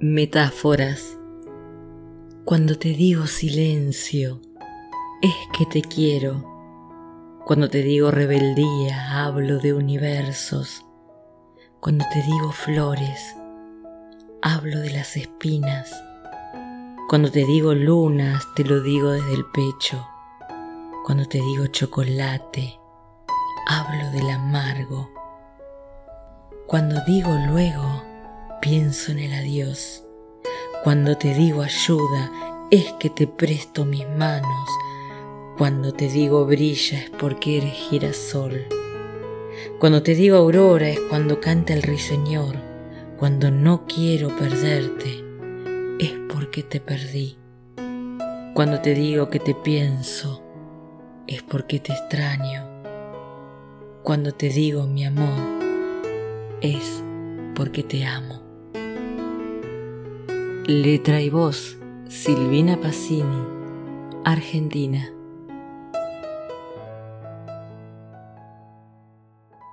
Metáforas. Cuando te digo silencio, es que te quiero. Cuando te digo rebeldía, hablo de universos. Cuando te digo flores, hablo de las espinas. Cuando te digo lunas, te lo digo desde el pecho. Cuando te digo chocolate, hablo del amargo. Cuando digo luego, pienso en el adiós. Cuando te digo ayuda, es que te presto mis manos. Cuando te digo brilla es porque eres girasol. Cuando te digo aurora es cuando canta el ruiseñor. Cuando no quiero perderte es porque te perdí. Cuando te digo que te pienso es porque te extraño. Cuando te digo mi amor es porque te amo. Letra y voz, Silvina Pacini, Argentina.